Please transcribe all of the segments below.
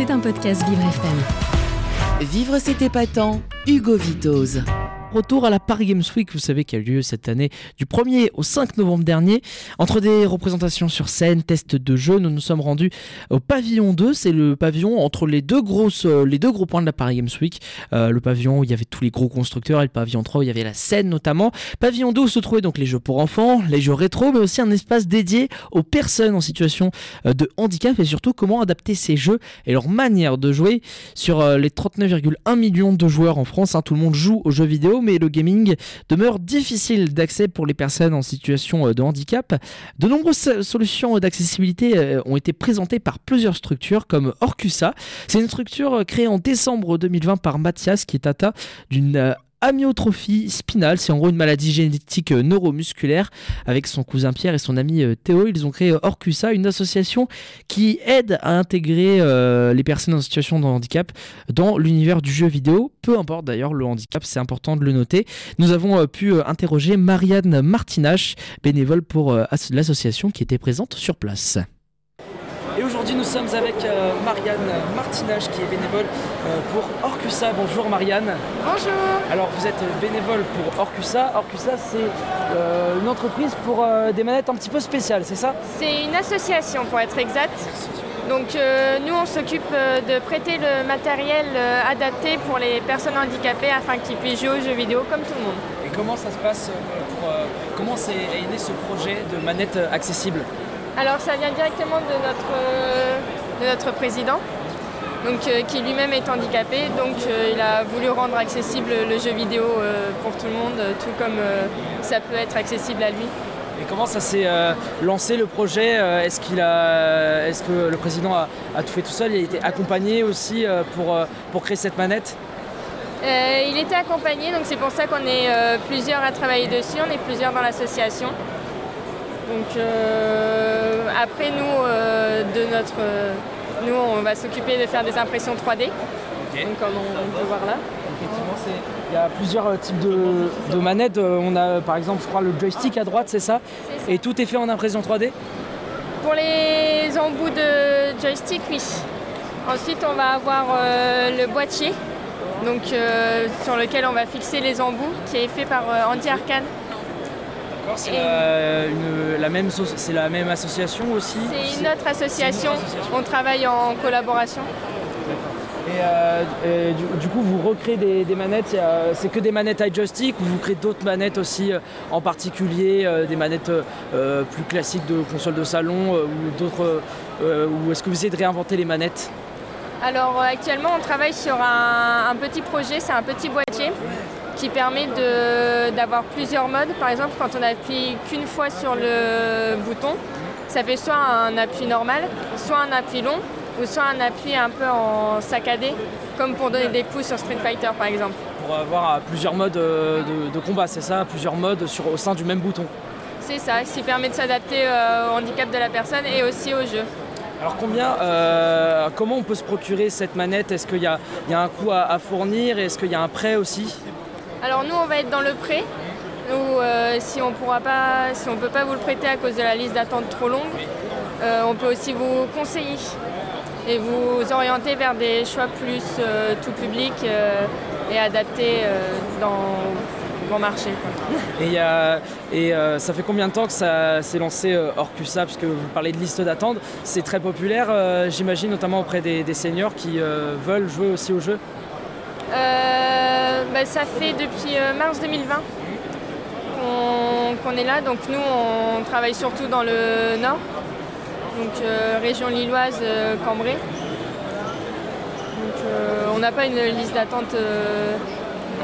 C'est un podcast Vivre FM. Vivre c'est épatant, Hugo Vitoz. Retour à la Paris Games Week, vous savez, qui a eu lieu cette année du 1er au 5 novembre dernier. Entre des représentations sur scène, tests de jeux, nous nous sommes rendus au pavillon 2. C'est le pavillon entre les deux, euh, les deux gros points de la Paris Games Week. Euh, le pavillon où il y avait tous les gros constructeurs et le pavillon 3 où il y avait la scène notamment. Pavillon 2 où se trouvaient donc les jeux pour enfants, les jeux rétro, mais aussi un espace dédié aux personnes en situation euh, de handicap et surtout comment adapter ces jeux et leur manière de jouer sur les 39,1 millions de joueurs en France. Hein. tout le monde joue aux jeux vidéo mais le gaming demeure difficile d'accès pour les personnes en situation euh, de handicap. De nombreuses solutions d'accessibilité euh, ont été présentées par plusieurs structures comme Orcusa. C'est une structure euh, créée en décembre 2020 par Mathias qui est atteint d'une amyotrophie spinale. C'est en gros une maladie génétique euh, neuromusculaire. Avec son cousin Pierre et son ami euh, Théo, ils ont créé euh, Orcusa, une association qui aide à intégrer les personnes en situation de handicap dans l'univers du jeu vidéo. Peu importe d'ailleurs le handicap, c'est important de le noter. Nous avons pu interroger Marianne Martinache, bénévole pour l'association qui était présente sur place. Nous sommes avec euh, Marianne Martinage, qui est bénévole euh, pour Orcusa. Bonjour Marianne. Bonjour. Alors, vous êtes bénévole pour Orcusa. Orcusa, c'est euh, une entreprise pour des manettes un petit peu spéciales, c'est ça? C'est une association, pour être exact. Donc, nous, on s'occupe de prêter le matériel adapté pour les personnes handicapées afin qu'ils puissent jouer aux jeux vidéo comme tout le monde. Et comment ça se passe Comment est né ce projet de manettes accessibles? Alors ça vient directement de notre, de notre président, donc, euh, qui lui-même est handicapé. Donc euh, il a voulu rendre accessible le jeu vidéo euh, pour tout le monde, tout comme ça peut être accessible à lui. Et comment ça s'est lancé le projet Est-ce qu'il a, est-ce que le président a, tout fait tout seul? Il a été accompagné aussi pour, pour créer cette manette? Il était accompagné, donc c'est pour ça qu'on est plusieurs à travailler dessus. On est plusieurs dans l'association. Donc euh, après nous, euh, de notre, euh, nous on va s'occuper de faire des impressions 3D, comme on, peut voir là. Effectivement, il y a plusieurs types de, manettes. On a par exemple, je crois, le joystick à droite, c'est ça, Et tout est fait en impression 3D Pour les embouts de joystick, oui. Ensuite, on va avoir le boîtier, donc, sur lequel on va fixer les embouts, qui est fait par Andy Arcane. C'est la, même, c'est la même association aussi C'est une autre association. On travaille en collaboration. Et, euh, du, coup, vous recréez des, manettes, c'est que des manettes iJoystick ou vous créez d'autres manettes aussi, euh, en particulier euh, des manettes plus classiques de console de salon ou d'autres, ou est-ce que vous essayez de réinventer les manettes? Alors actuellement, on travaille sur un petit projet, c'est un petit boîtier qui permet d'avoir plusieurs modes. Par exemple, quand on appuie qu'une fois sur le bouton, ça fait soit un appui normal, soit un appui long, ou soit un appui un peu en saccadé, comme pour donner des coups sur Street Fighter par exemple. Pour avoir plusieurs modes euh, de, combat, c'est ça Plusieurs modes sur, au sein du même bouton C'est ça, ce qui permet de s'adapter euh, au handicap de la personne et aussi au jeu. Alors combien, euh, comment on peut se procurer cette manette? Est-ce qu'il y, a un coût à, à fournir? Est-ce qu'il y a un prêt aussi? Alors nous, on va être dans le prêt. Ou euh, si on pourra pas, si on peut pas vous le prêter à cause de la liste d'attente trop longue, euh, on peut aussi vous conseiller et vous orienter vers des choix plus euh, tout public et adaptés dans grand marché. Et, et ça fait combien de temps que ça s'est lancé Orcusa? Parce que vous parlez de liste d'attente, c'est très populaire, j'imagine, notamment auprès des, des seniors qui veulent jouer aussi au jeu bah, ça fait depuis euh, mars 2020 qu'on est là. Donc nous, on travaille surtout dans le nord, donc euh, région lilloise, euh, Cambrai. Donc on n'a pas une liste d'attente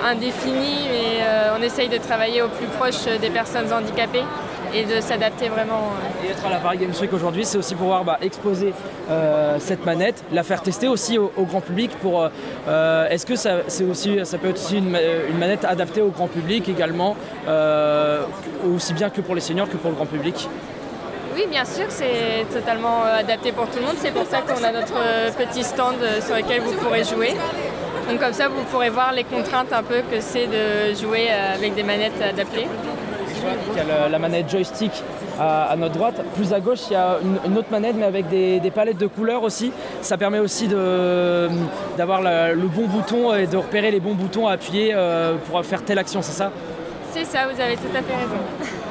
indéfinie, mais on essaye de travailler au plus proche des personnes handicapées et de s'adapter vraiment. Et être à la Paris Games Week aujourd'hui, c'est aussi pouvoir bah, exposer euh, cette manette, la faire tester aussi au, grand public. Pour euh, euh, est-ce que ça, c'est aussi, ça peut être aussi une, manette adaptée au grand public également, aussi bien que pour les seniors que pour le grand public? Oui, bien sûr, c'est totalement adapté pour tout le monde. C'est pour ça qu'on a notre petit stand sur lequel vous pourrez jouer. Donc comme ça, vous pourrez voir les contraintes un peu que c'est de jouer avec des manettes adaptées il y a la, manette joystick à, notre droite. Plus à gauche, il y a une, autre manette, mais avec des, palettes de couleurs aussi. Ça permet aussi d'avoir le bon bouton et de repérer les bons boutons à appuyer pour faire telle action, c'est ça? C'est ça, vous avez tout à fait raison.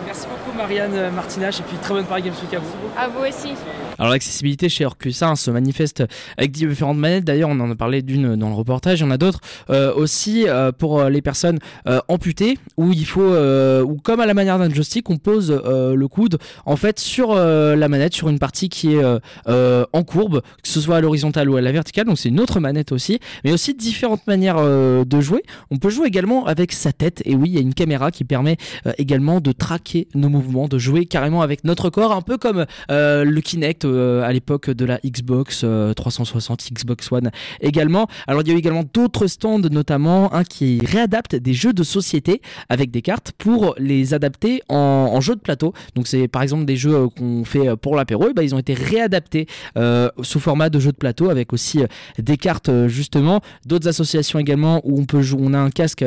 Merci beaucoup Marianne Martinache et puis très bonne Paris Games Week à vous. À vous aussi. Alors l'accessibilité chez Orcus hein, se manifeste avec différentes manettes. D'ailleurs, on en a parlé d'une dans le reportage. Il y en a d'autres euh, aussi euh, pour euh, les personnes amputées, où il faut, ou comme à la manière d'un joystick, on pose le coude en fait sur la manette, sur une partie qui est en courbe, que ce soit à l'horizontale ou à la verticale. Donc c'est une autre manette aussi, mais aussi différentes manières de jouer. On peut jouer également avec sa tête. Et oui, il y a une caméra qui permet également de traquer nos mouvements, de jouer carrément avec notre corps, un peu comme le Kinect euh, à l'époque de la Xbox 360, euh, Xbox One également. Alors il y a eu également d'autres stands, notamment un qui réadapte des jeux de société avec des cartes pour les adapter en, jeux de plateau. Donc c'est par exemple des jeux euh, qu'on fait pour l'apéro, et ben, ils ont été réadaptés sous format de jeux de plateau avec aussi des cartes justement. D'autres associations également où on peut jouer, on a un casque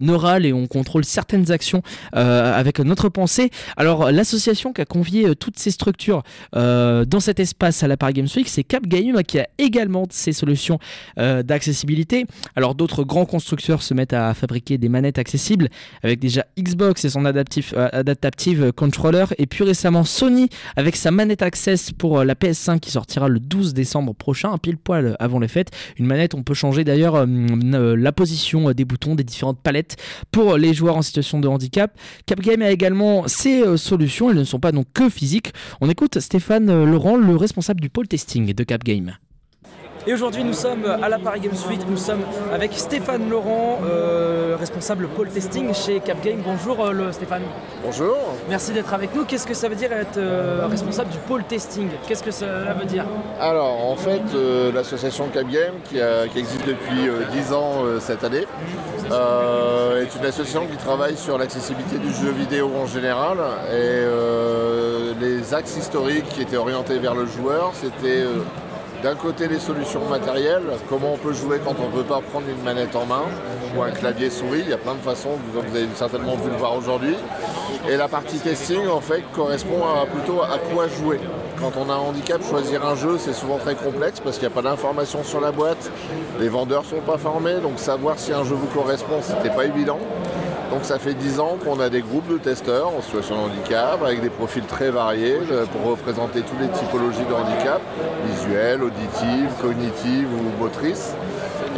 neural et on contrôle certaines actions avec notre pensée. Alors l'association qui a convié toutes ces structures euh, dans cet espace à la Paris Games Week, c'est Cap Game qui a également ses solutions euh, d'accessibilité. Alors d'autres grands constructeurs se mettent à fabriquer des manettes accessibles avec déjà Xbox et son adaptif, euh, adaptative controller et puis récemment Sony avec sa manette Access pour la PS5 qui sortira le 12 décembre prochain, pile poil avant les fêtes. Une manette, on peut changer d'ailleurs la position des boutons des différentes palettes pour les joueurs en situation de handicap. Cap Game a également ses solutions, elles ne sont pas donc que physiques. On écoute Stéphane Laurent, le responsable du pôle testing de Cap Game. Et aujourd'hui, nous sommes à la Paris Games Week. Nous sommes avec Stéphane Laurent, euh, responsable pôle testing chez Cap Game. Bonjour euh, Stéphane. Bonjour. Merci d'être avec nous. Qu'est-ce que ça veut dire être euh, responsable du pôle testing? Qu'est-ce que cela veut dire? Alors, en fait, l'association Cap Game, qui, existe depuis 10 ans cette année, est une association qui travaille sur l'accessibilité du jeu vidéo en général. Et les axes historiques qui étaient orientés vers le joueur, c'était d'un côté les solutions matérielles, comment on peut jouer quand on ne peut pas prendre une manette en main ou un clavier souris, il y a plein de façons, vous avez certainement vu le voir aujourd'hui. Et la partie testing en fait correspond plutôt à quoi jouer. Quand on a un handicap, choisir un jeu c'est souvent très complexe parce qu'il n'y a pas d'informations sur la boîte, les vendeurs ne sont pas formés, donc savoir si un jeu vous correspond c'était pas évident. Donc ça fait 10 ans qu'on a des groupes de testeurs en situation de handicap avec des profils très variés euh, pour représenter toutes les typologies de handicap, visuelles, auditives, cognitives ou motrices.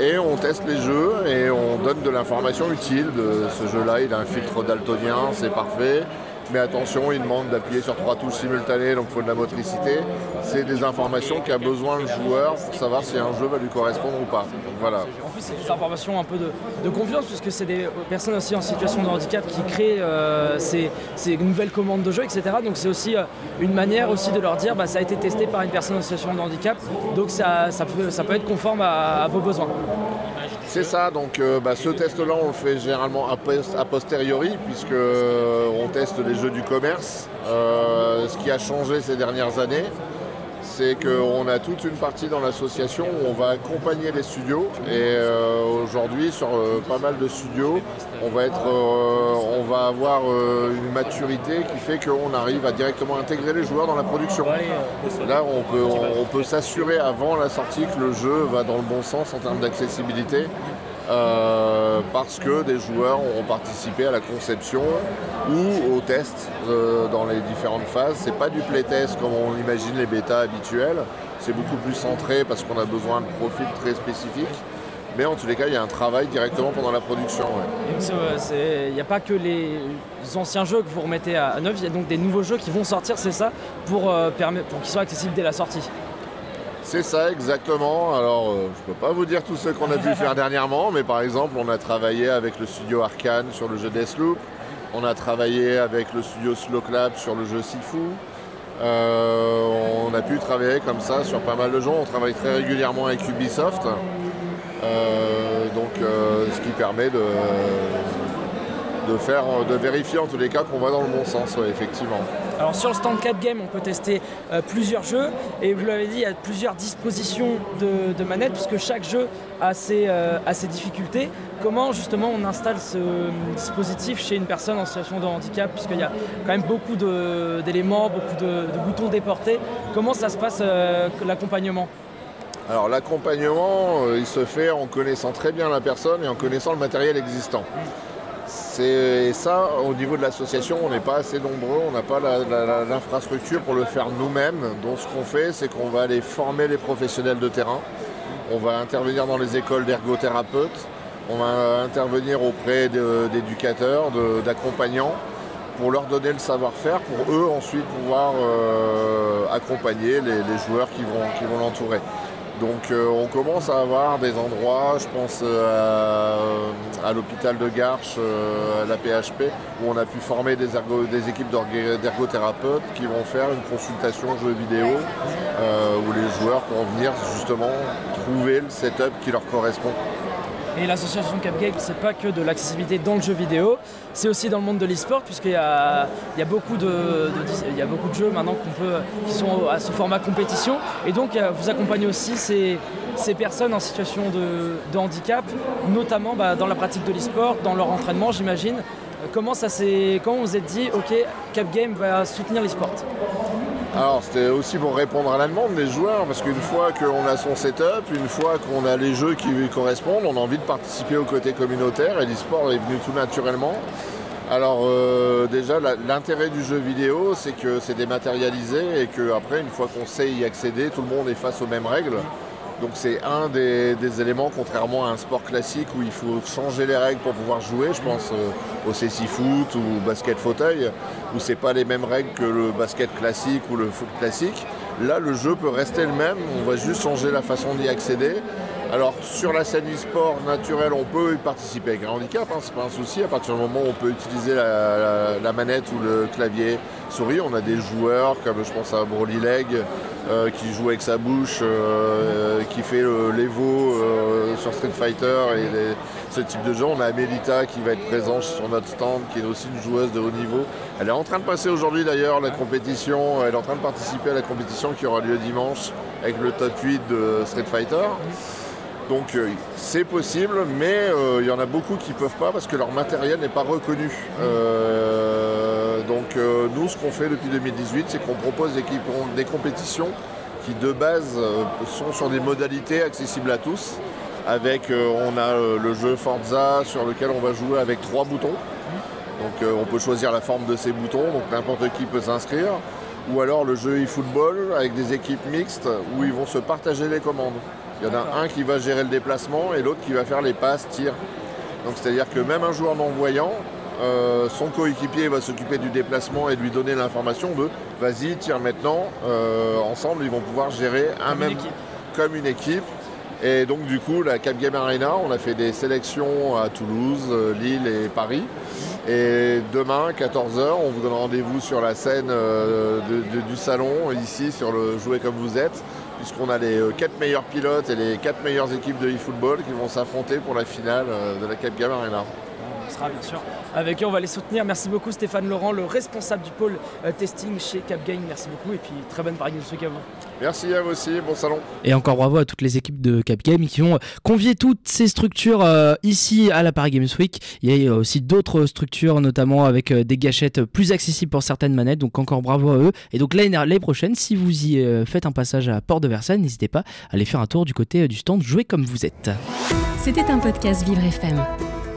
Et on teste les jeux et on donne de l'information utile ce jeu-là. Il a un filtre daltonien, c'est parfait mais attention, il demande d'appuyer sur trois touches simultanées, donc il faut de la motricité. C'est des informations qu'a besoin le joueur pour savoir si un jeu va lui correspondre ou pas. voilà. En plus, c'est des informations un peu de, confiance, puisque c'est des personnes aussi en situation de handicap qui créent euh, ces, nouvelles commandes de jeu, etc. Donc c'est aussi euh, une manière aussi de leur dire, bah, ça a été testé par une personne en situation de handicap, donc ça, peut, être conforme à vos besoins. C'est ça, donc euh, bah, ce test-là, on le fait généralement a, posteriori, puisque euh, on teste les jeux du commerce. Euh, ce qui a changé ces dernières années, c'est qu'on a toute une partie dans l'association où on va accompagner les studios. Et euh, aujourd'hui, sur euh, pas mal de studios, on va, être, euh, on va avoir une maturité qui fait qu'on arrive à directement intégrer les joueurs dans la production. Là, on peut, on peut s'assurer avant la sortie que le jeu va dans le bon sens en termes d'accessibilité. Euh, parce que des joueurs ont participé à la conception ou au test euh, dans les différentes phases. C'est pas du playtest comme on imagine les bêtas habituels, c'est beaucoup plus centré parce qu'on a besoin de profils très spécifiques. Mais en tous les cas, il y a un travail directement pendant la production. Il n'y a pas que les anciens jeux que vous remettez à neuf, il y a donc des nouveaux jeux qui vont sortir, c'est ça, euh, pour qu'ils soient accessibles dès la sortie? C'est ça exactement. Alors euh, je peux pas vous dire tout ce qu'on a pu faire dernièrement, mais par exemple on a travaillé avec le studio Arkane sur le jeu Deathloop, on a travaillé avec le studio Slow Clap sur le jeu Sifu. Euh, on a pu travailler comme ça sur pas mal de gens. On travaille très régulièrement avec Ubisoft. Euh, donc ce qui permet de, de, faire, de vérifier en tous les cas qu'on va dans le bon sens, effectivement. Alors sur le stand 4 Game, on peut tester plusieurs jeux et vous l'avez dit, il y a plusieurs dispositions de, manettes puisque chaque jeu a ses, a ses difficultés. Comment justement on installe ce dispositif chez une personne en situation de handicap puisqu'il y a quand même beaucoup d'éléments, beaucoup de, boutons déportés. Comment ça se passe l'accompagnement? Alors l'accompagnement, euh, il se fait en connaissant très bien la personne et en connaissant le matériel existant. C'est ça, au niveau de l'association, on n'est pas assez nombreux, on n'a pas l'infrastructure pour le faire nous-mêmes. Donc ce qu'on fait, c'est qu'on va aller former les professionnels de terrain. On va intervenir dans les écoles d'ergothérapeutes. On va intervenir auprès d'éducateurs, d'accompagnants pour leur donner le savoir-faire, pour eux ensuite pouvoir euh, accompagner les, joueurs qui vont l'entourer. Donc euh, on commence à avoir des endroits, je pense euh, à, l'hôpital de Garches, euh, à la PHP, où on a pu former des, équipes d'ergothérapeutes qui vont faire une consultation jeux vidéo, où les joueurs pourront venir justement trouver le setup qui leur correspond. Et l'association Capgame, c'est pas que de l'accessibilité dans le jeu vidéo, c'est aussi dans le monde de l'e-sport, puisqu'il y a, beaucoup de, jeux maintenant peut, qui sont à ce format compétition. Et donc, euh, vous accompagnez aussi ces, personnes en situation de, handicap, notamment bah, dans la pratique de l'e-sport, dans leur entraînement, j'imagine. Euh, comment, ça comment vous êtes dit, OK, Capgame va soutenir l'e-sport? Alors c'était aussi pour répondre à la demande des joueurs, parce qu'une fois qu'on a son setup, une fois qu'on a les jeux qui lui correspondent, on a envie de participer au côté communautaire et l'e-sport est venu tout naturellement. Alors euh, déjà l'intérêt du jeu vidéo c'est que c'est dématérialisé et qu'après une fois qu'on sait y accéder, tout le monde est face aux mêmes règles. Donc c'est un des, éléments, contrairement à un sport classique où il faut changer les règles pour pouvoir jouer. Je pense euh, au CC foot ou basket fauteuil, où c'est pas les mêmes règles que le basket classique ou le foot classique. Là, le jeu peut rester le même. On va juste changer la façon d'y accéder. Alors sur la scène e-sport naturelle, on peut y participer avec un handicap, hein, c'est pas un souci. À partir du moment où on peut utiliser la, manette ou le clavier souris, on a des joueurs comme je pense à Broly Leg euh, qui joue avec sa bouche, euh, qui fait l'Evo euh, sur Street Fighter et ce type de jeu. On a Amelita qui va être présente sur notre stand, qui est aussi une joueuse de haut niveau. Elle est en train de passer aujourd'hui d'ailleurs la compétition, elle est en train de participer à la compétition qui aura lieu dimanche avec le top 8 de Street Fighter. Donc euh, c'est possible, mais euh, il y en a beaucoup qui ne peuvent pas parce que leur matériel n'est pas reconnu. Euh, donc nous, ce qu'on fait depuis 2018, c'est qu'on propose des, des, compétitions qui de base sont sur des modalités accessibles à tous. Avec, on a le jeu Forza sur lequel on va jouer avec trois boutons. Donc on peut choisir la forme de ces boutons, donc n'importe qui peut s'inscrire. Ou alors le jeu e-football avec des équipes mixtes où ils vont se partager les commandes. Il y en a un qui va gérer le déplacement et l'autre qui va faire les passes, tirs. Donc c'est-à-dire que même un joueur non-voyant, euh, son coéquipier va s'occuper du déplacement et lui donner l'information de vas-y, tire maintenant. Euh, ensemble, ils vont pouvoir gérer un même comme une équipe. Et donc du coup, la Cap Game Arena, on a fait des sélections à Toulouse, euh, Lille et Paris. Et demain, 14h, on vous donne rendez-vous sur la scène du salon, ici, sur le Jouer comme vous êtes puisqu'on a les euh, quatre meilleurs pilotes et les quatre meilleures équipes de e-football qui vont s'affronter pour la finale euh, de la Cap Game Arena. On sera bien sûr avec eux, on va les soutenir. Merci beaucoup Stéphane Laurent, le responsable du pôle euh, testing chez Cap Game. Merci beaucoup et puis très bonne Paris Games Week à vous. Merci à vous aussi, bon salon. Et encore bravo à toutes les équipes de Cap Game qui ont convié toutes ces structures ici à la Paris Games Week. Il y a aussi d'autres structures, notamment avec des gâchettes plus accessibles pour certaines manettes. Donc encore bravo à eux. Et donc l'année prochaine, si vous y faites un passage à Port de Versailles, n'hésitez pas à aller faire un tour du côté du stand Jouer comme vous êtes. C'était un podcast Vivre FM.